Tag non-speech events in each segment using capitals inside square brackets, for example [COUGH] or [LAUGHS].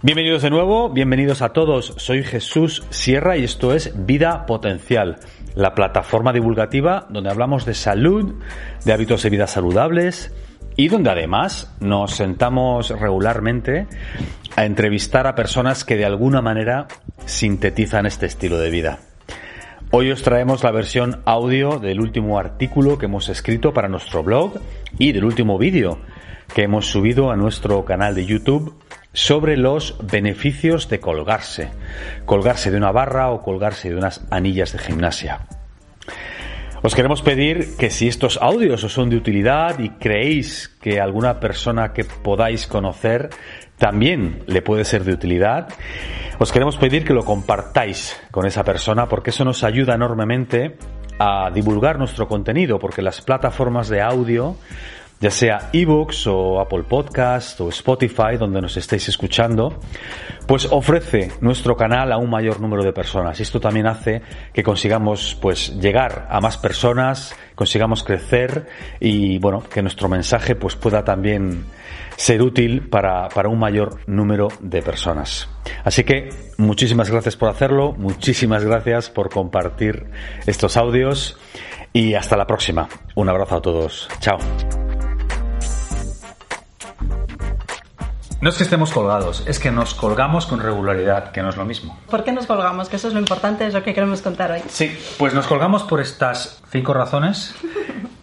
Bienvenidos de nuevo, bienvenidos a todos. Soy Jesús Sierra y esto es Vida Potencial, la plataforma divulgativa donde hablamos de salud, de hábitos de vida saludables y donde además nos sentamos regularmente a entrevistar a personas que de alguna manera sintetizan este estilo de vida. Hoy os traemos la versión audio del último artículo que hemos escrito para nuestro blog y del último vídeo que hemos subido a nuestro canal de YouTube sobre los beneficios de colgarse. Colgarse de una barra o colgarse de unas anillas de gimnasia. Os queremos pedir que si estos audios os son de utilidad y creéis que alguna persona que podáis conocer también le puede ser de utilidad, os queremos pedir que lo compartáis con esa persona porque eso nos ayuda enormemente a divulgar nuestro contenido, porque las plataformas de audio, ya sea ebooks o Apple Podcast o Spotify, donde nos estéis escuchando, pues ofrece nuestro canal a un mayor número de personas. Esto también hace que consigamos pues llegar a más personas, consigamos crecer y bueno, que nuestro mensaje pues pueda también ser útil para, para un mayor número de personas. Así que muchísimas gracias por hacerlo, muchísimas gracias por compartir estos audios y hasta la próxima. Un abrazo a todos. Chao. No es que estemos colgados, es que nos colgamos con regularidad, que no es lo mismo. ¿Por qué nos colgamos? Que eso es lo importante, es lo que queremos contar hoy. Sí, pues nos colgamos por estas cinco razones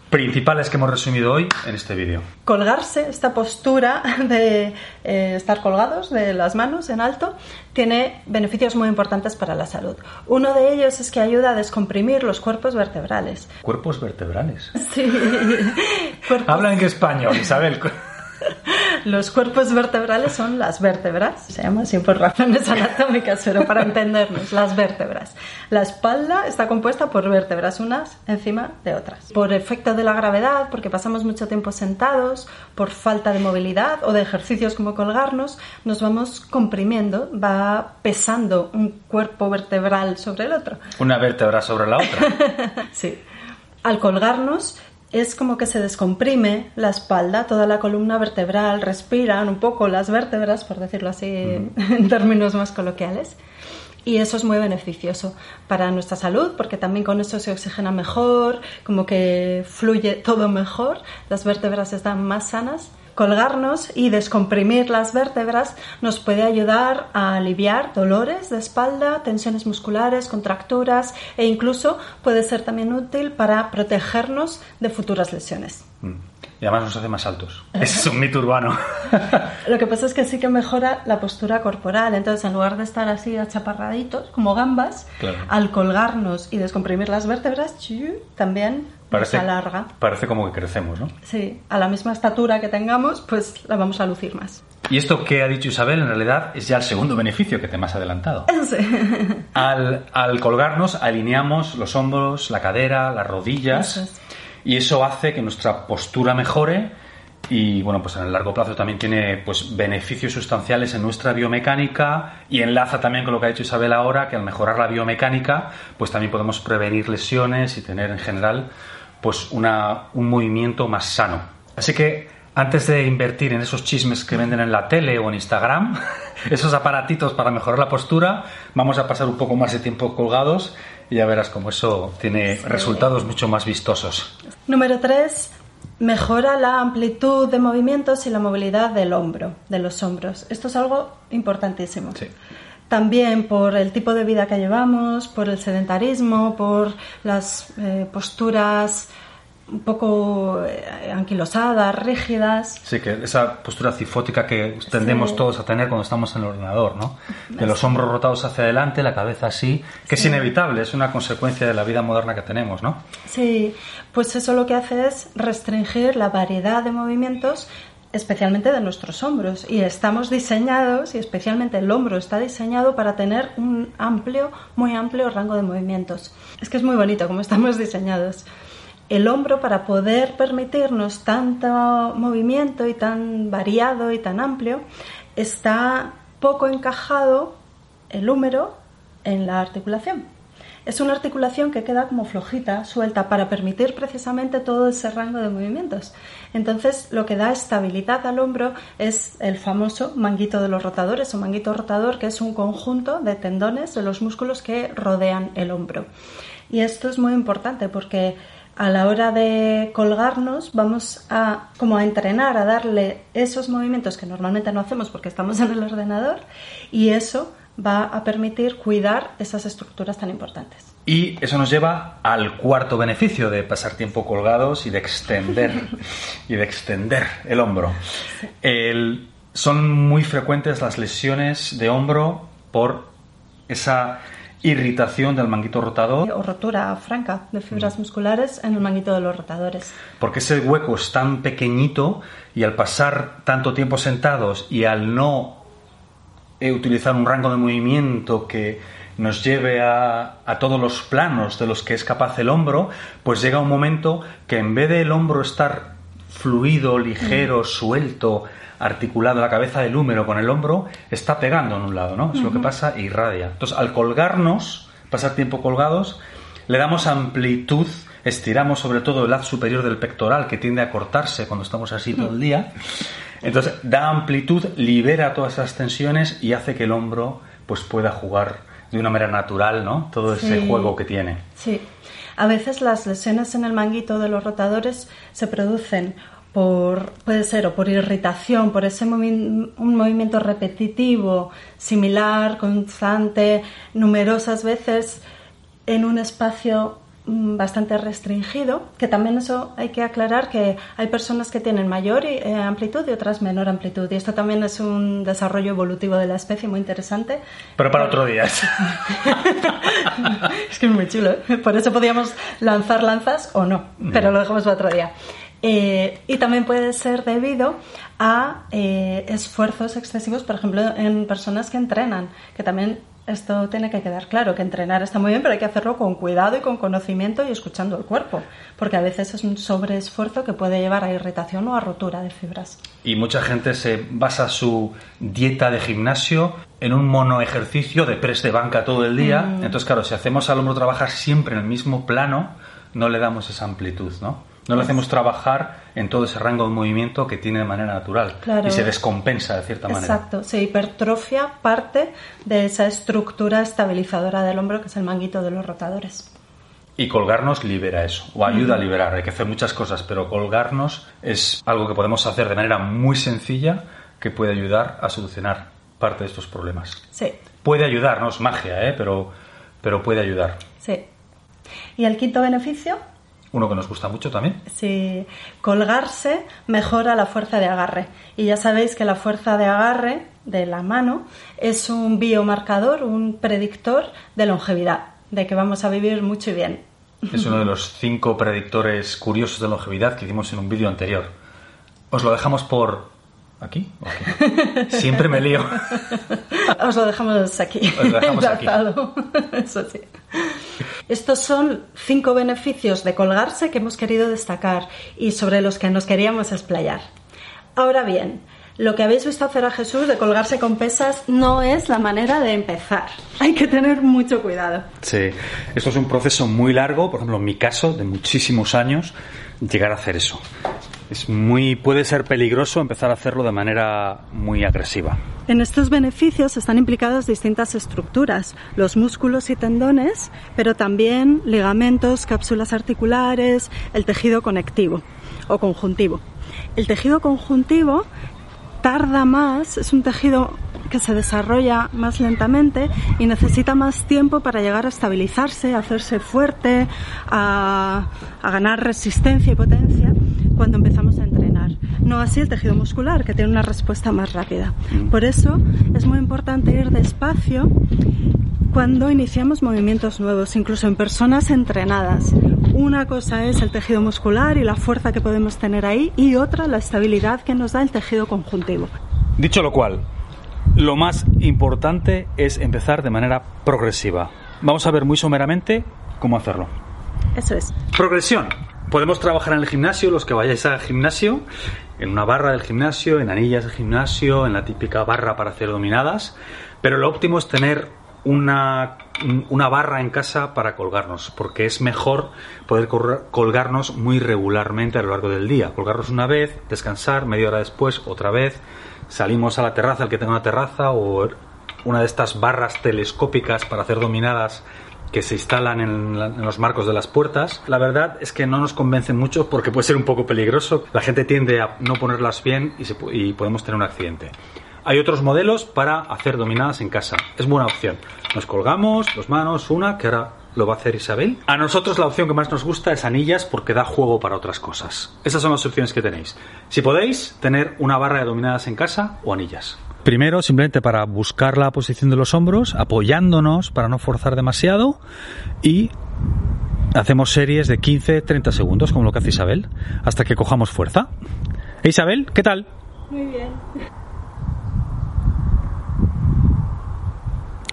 principales que hemos resumido hoy en este vídeo. Colgarse, esta postura de eh, estar colgados de las manos en alto, tiene beneficios muy importantes para la salud. Uno de ellos es que ayuda a descomprimir los cuerpos vertebrales. ¿Cuerpos vertebrales? Sí. [LAUGHS] Cuerpos- Habla en español, Isabel. [LAUGHS] Los cuerpos vertebrales son las vértebras, se llama así por razones [LAUGHS] anatómicas, pero para entendernos, las vértebras. La espalda está compuesta por vértebras unas encima de otras. Por efecto de la gravedad, porque pasamos mucho tiempo sentados, por falta de movilidad o de ejercicios como colgarnos, nos vamos comprimiendo, va pesando un cuerpo vertebral sobre el otro. Una vértebra sobre la otra. [LAUGHS] Sí. Al colgarnos es como que se descomprime la espalda, toda la columna vertebral, respiran un poco las vértebras, por decirlo así en términos más coloquiales. Y eso es muy beneficioso para nuestra salud, porque también con eso se oxigena mejor, como que fluye todo mejor, las vértebras están más sanas. Colgarnos y descomprimir las vértebras nos puede ayudar a aliviar dolores de espalda, tensiones musculares, contracturas e incluso puede ser también útil para protegernos de futuras lesiones. Mm. Y además nos hace más altos. Ese es un mito urbano. [LAUGHS] Lo que pasa es que sí que mejora la postura corporal. Entonces, en lugar de estar así achaparraditos, como gambas, Claro. al colgarnos y descomprimir las vértebras, también Parece, se alarga. parece como que crecemos, ¿no? Sí, a la misma estatura que tengamos, pues la vamos a lucir más. Y esto que ha dicho Isabel en realidad es ya el segundo beneficio que te me has adelantado. Sí. [LAUGHS] Al, al colgarnos alineamos los hombros, la cadera, las rodillas Eso es. y eso hace que nuestra postura mejore y bueno, pues en el largo plazo también tiene pues beneficios sustanciales en nuestra biomecánica y enlaza también con lo que ha dicho Isabel ahora, que al mejorar la biomecánica, pues también podemos prevenir lesiones y tener en general pues una, un movimiento más sano. Así que antes de invertir en esos chismes que venden en la tele o en Instagram, [LAUGHS] esos aparatitos para mejorar la postura, vamos a pasar un poco más de tiempo colgados y ya verás cómo eso tiene resultados mucho más vistosos. Número 3. Mejora la amplitud de movimientos y la movilidad del hombro, de los hombros. Esto es algo importantísimo. Sí. También por el tipo de vida que llevamos, por el sedentarismo, por las eh, posturas un poco eh, anquilosadas, rígidas. Sí, que esa postura cifótica que tendemos Sí. todos a tener cuando estamos en el ordenador, ¿no? De los hombros rotados hacia adelante, la cabeza así, que es inevitable, es una consecuencia de la vida moderna que tenemos, ¿no? Sí, pues eso lo que hace es restringir la variedad de movimientos especialmente de nuestros hombros y estamos diseñados y especialmente el hombro está diseñado para tener un amplio, muy amplio rango de movimientos. Es que es muy bonito como estamos diseñados. El hombro para poder permitirnos tanto movimiento y tan variado y tan amplio está poco encajado el húmero en la articulación. es una articulación que queda como flojita, suelta, para permitir precisamente todo ese rango de movimientos. Entonces, lo que da estabilidad al hombro es el famoso manguito de los rotadores o manguito rotador, que es un conjunto de tendones de los músculos que rodean el hombro. Y esto es muy importante porque a la hora de colgarnos vamos a como a entrenar, a darle esos movimientos que normalmente no hacemos porque estamos en el ordenador y eso va a permitir cuidar esas estructuras tan importantes. Y eso nos lleva al cuarto beneficio de pasar tiempo colgados y de extender [LAUGHS] y de extender el hombro. son muy frecuentes las lesiones de hombro por esa irritación del manguito rotador. O rotura franca de fibras mm. musculares en el manguito de los rotadores. Porque ese hueco es tan pequeñito y al pasar tanto tiempo sentados y al no eh, utilizar un rango de movimiento que nos lleve a, a, todos los planos de los que es capaz el hombro, pues llega un momento que en vez de el hombro estar fluido, ligero, mm. suelto, articulado la cabeza del húmero con el hombro, está pegando en un lado, ¿no? Es lo que pasa e irradia. Entonces, al colgarnos, pasar tiempo colgados, le damos amplitud, estiramos sobre todo el lado superior del pectoral que tiende a cortarse cuando estamos así todo el día. Entonces, da amplitud, libera todas esas tensiones y hace que el hombro pues pueda jugar de una manera natural, ¿no? Todo ese juego que tiene. Sí. A veces las lesiones en el manguito de los rotadores se producen por, puede ser o por irritación, por ese un movimiento repetitivo, similar, constante, numerosas veces en un espacio bastante restringido, que también eso hay que aclarar que hay personas que tienen mayor eh, amplitud y otras menor amplitud. Y esto también es un desarrollo evolutivo de la especie muy interesante. Pero para otro día. [LAUGHS] es que es muy chulo. ¿eh? Por eso podíamos lanzar lanzas o no, pero lo dejamos para otro día. Eh, y también puede ser debido a eh, esfuerzos excesivos, por ejemplo, en personas que entrenan, que también esto tiene que quedar claro, que entrenar está muy bien, pero hay que hacerlo con cuidado y con conocimiento y escuchando el cuerpo, porque a veces es un sobreesfuerzo que puede llevar a irritación o a rotura de fibras. Y mucha gente se basa su dieta de gimnasio en un mono ejercicio de press de banca todo el día. Mm. Entonces, claro, si hacemos al hombro trabajar siempre en el mismo plano, no le damos esa amplitud, ¿no? No lo hacemos trabajar en todo ese rango de movimiento que tiene de manera natural y se descompensa de cierta manera. Exacto, se hipertrofia parte de esa estructura estabilizadora del hombro que es el manguito de los rotadores. Y colgarnos libera eso, o ayuda a liberar. Hay que hacer muchas cosas, pero colgarnos es algo que podemos hacer de manera muy sencilla que puede ayudar a solucionar parte de estos problemas. Sí. Puede ayudar, no es magia, ¿eh? pero, pero puede ayudar. Sí. ¿Y el quinto beneficio? Uno que nos gusta mucho también. Sí, colgarse mejora la fuerza de agarre. Y ya sabéis que la fuerza de agarre de la mano es un biomarcador, un predictor de longevidad, de que vamos a vivir mucho y bien. Es uno de [LAUGHS] los cinco predictores curiosos de longevidad que hicimos en un vídeo anterior. Os lo dejamos por ¿Aquí? Siempre me lío. [LAUGHS] Os lo dejamos aquí. Os lo dejamos aquí. [LAUGHS] Eso sí. Estos son cinco beneficios de colgarse que hemos querido destacar y sobre los que nos queríamos explayar. Ahora bien, lo que habéis visto hacer a Jesús de colgarse con pesas no es la manera de empezar. [LAUGHS] Hay que tener mucho cuidado. Sí, esto es un proceso muy largo, por ejemplo, en mi caso, de muchísimos años, llegar a hacer eso es muy puede ser peligroso empezar a hacerlo de manera muy agresiva. En estos beneficios están implicadas distintas estructuras, los músculos y tendones, pero también ligamentos, cápsulas articulares, el tejido conectivo o conjuntivo. El tejido conjuntivo tarda más, es un tejido que se desarrolla más lentamente y necesita más tiempo para llegar a estabilizarse, a hacerse fuerte, a, a ganar resistencia y potencia cuando empezamos a entrenar. No así el tejido muscular, que tiene una respuesta más rápida. Mm. Por eso es muy importante ir despacio cuando iniciamos movimientos nuevos, incluso en personas entrenadas. Una cosa es el tejido muscular y la fuerza que podemos tener ahí y otra la estabilidad que nos da el tejido conjuntivo. Dicho lo cual, lo más importante es empezar de manera progresiva. Vamos a ver muy someramente cómo hacerlo. Eso es. Progresión. Podemos trabajar en el gimnasio, los que vayáis al gimnasio, en una barra del gimnasio, en anillas de gimnasio, en la típica barra para hacer dominadas, pero lo óptimo es tener una, una barra en casa para colgarnos, porque es mejor poder colgarnos muy regularmente a lo largo del día. Colgarnos una vez, descansar, media hora después, otra vez, salimos a la terraza, el que tenga una terraza, o una de estas barras telescópicas para hacer dominadas que se instalan en, los marcos de las puertas. La verdad es que no nos convence mucho porque puede ser un poco peligroso. La gente tiende a no ponerlas bien y, y podemos tener un accidente. Hay otros modelos para hacer dominadas en casa. Es buena opción. Nos colgamos dos manos, una, que ahora lo va a hacer Isabel. A nosotros la opción que más nos gusta es anillas porque da juego para otras cosas. Esas son las opciones que tenéis. Si podéis, tener una barra de dominadas en casa o anillas. Primero, simplemente para buscar la posición de los hombros, apoyándonos para no forzar demasiado y hacemos series de 15-30 segundos, como lo que hace Isabel, hasta que cojamos fuerza. ¿Eh, Isabel, ¿qué tal? Muy bien.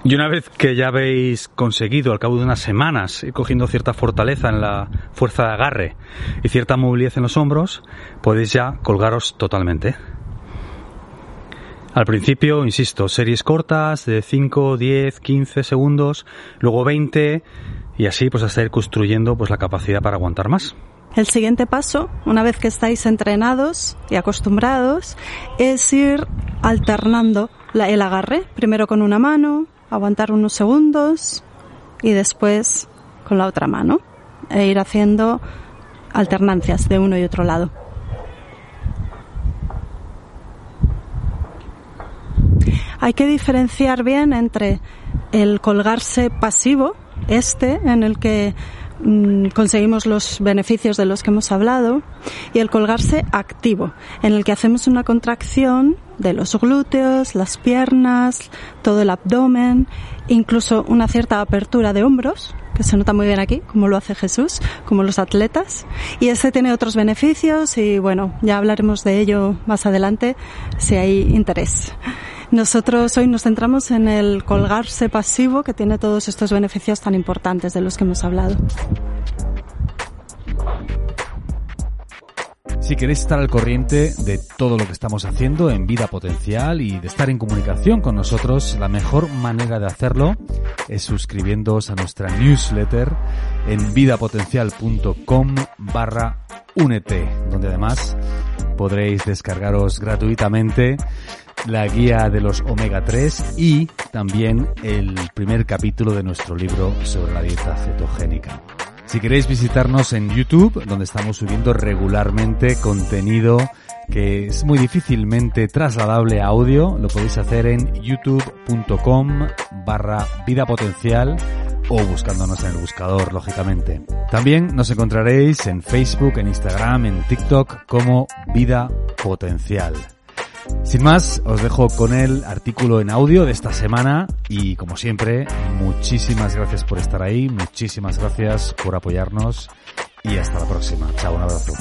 Y una vez que ya habéis conseguido, al cabo de unas semanas, ir cogiendo cierta fortaleza en la fuerza de agarre y cierta movilidad en los hombros, podéis ya colgaros totalmente. Al principio, insisto, series cortas de 5, 10, 15 segundos, luego 20 y así pues hasta ir construyendo pues la capacidad para aguantar más. El siguiente paso, una vez que estáis entrenados y acostumbrados, es ir alternando el agarre, primero con una mano, aguantar unos segundos y después con la otra mano e ir haciendo alternancias de uno y otro lado. Hay que diferenciar bien entre el colgarse pasivo, este en el que mm, conseguimos los beneficios de los que hemos hablado, y el colgarse activo, en el que hacemos una contracción de los glúteos, las piernas, todo el abdomen, incluso una cierta apertura de hombros, que se nota muy bien aquí, como lo hace Jesús, como los atletas. Y ese tiene otros beneficios y bueno, ya hablaremos de ello más adelante si hay interés. Nosotros hoy nos centramos en el colgarse pasivo que tiene todos estos beneficios tan importantes de los que hemos hablado. Si queréis estar al corriente de todo lo que estamos haciendo en Vida Potencial y de estar en comunicación con nosotros, la mejor manera de hacerlo es suscribiéndoos a nuestra newsletter en vidapotencial.com barra únete, donde además podréis descargaros gratuitamente la guía de los omega 3 y también el primer capítulo de nuestro libro sobre la dieta cetogénica. Si queréis visitarnos en YouTube, donde estamos subiendo regularmente contenido que es muy difícilmente trasladable a audio, lo podéis hacer en youtube.com barra vida potencial o buscándonos en el buscador, lógicamente. También nos encontraréis en Facebook, en Instagram, en TikTok como Vida Potencial. Sin más, os dejo con el artículo en audio de esta semana y como siempre, muchísimas gracias por estar ahí, muchísimas gracias por apoyarnos y hasta la próxima. Chao, un abrazo.